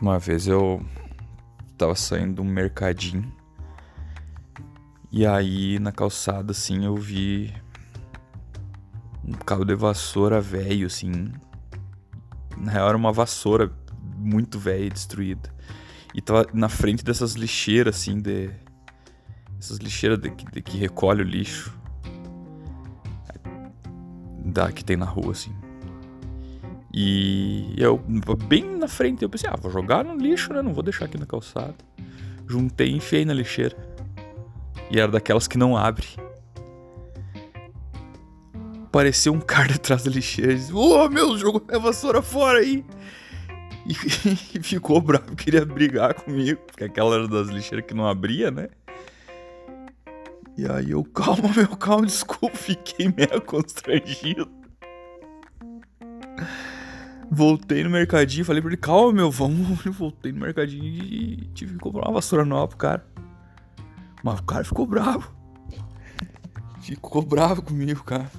Uma vez eu tava saindo de um mercadinho. E aí na calçada assim eu vi um cabo de vassoura velho assim. Na real era uma vassoura muito velha e destruída. E tava na frente dessas lixeiras assim de essas lixeiras de, de, que recolhe o lixo. Da que tem na rua assim. E eu, bem na frente, eu pensei, ah, vou jogar no lixo, né? Não vou deixar aqui na calçada. Juntei e enfiei na lixeira. E era daquelas que não abre. Pareceu um cara atrás da lixeira. Disse, Ô oh, meu, jogou a vassoura fora aí. E, e ficou bravo, queria brigar comigo. Porque aquela era das lixeiras que não abria, né? E aí eu, calma, meu, calma, desculpa, fiquei meio constrangido. Voltei no mercadinho, falei pra ele, calma, meu, vamos. Eu voltei no mercadinho e tive que comprar uma vassoura nova pro cara. Mas o cara ficou bravo. Ficou bravo comigo, cara.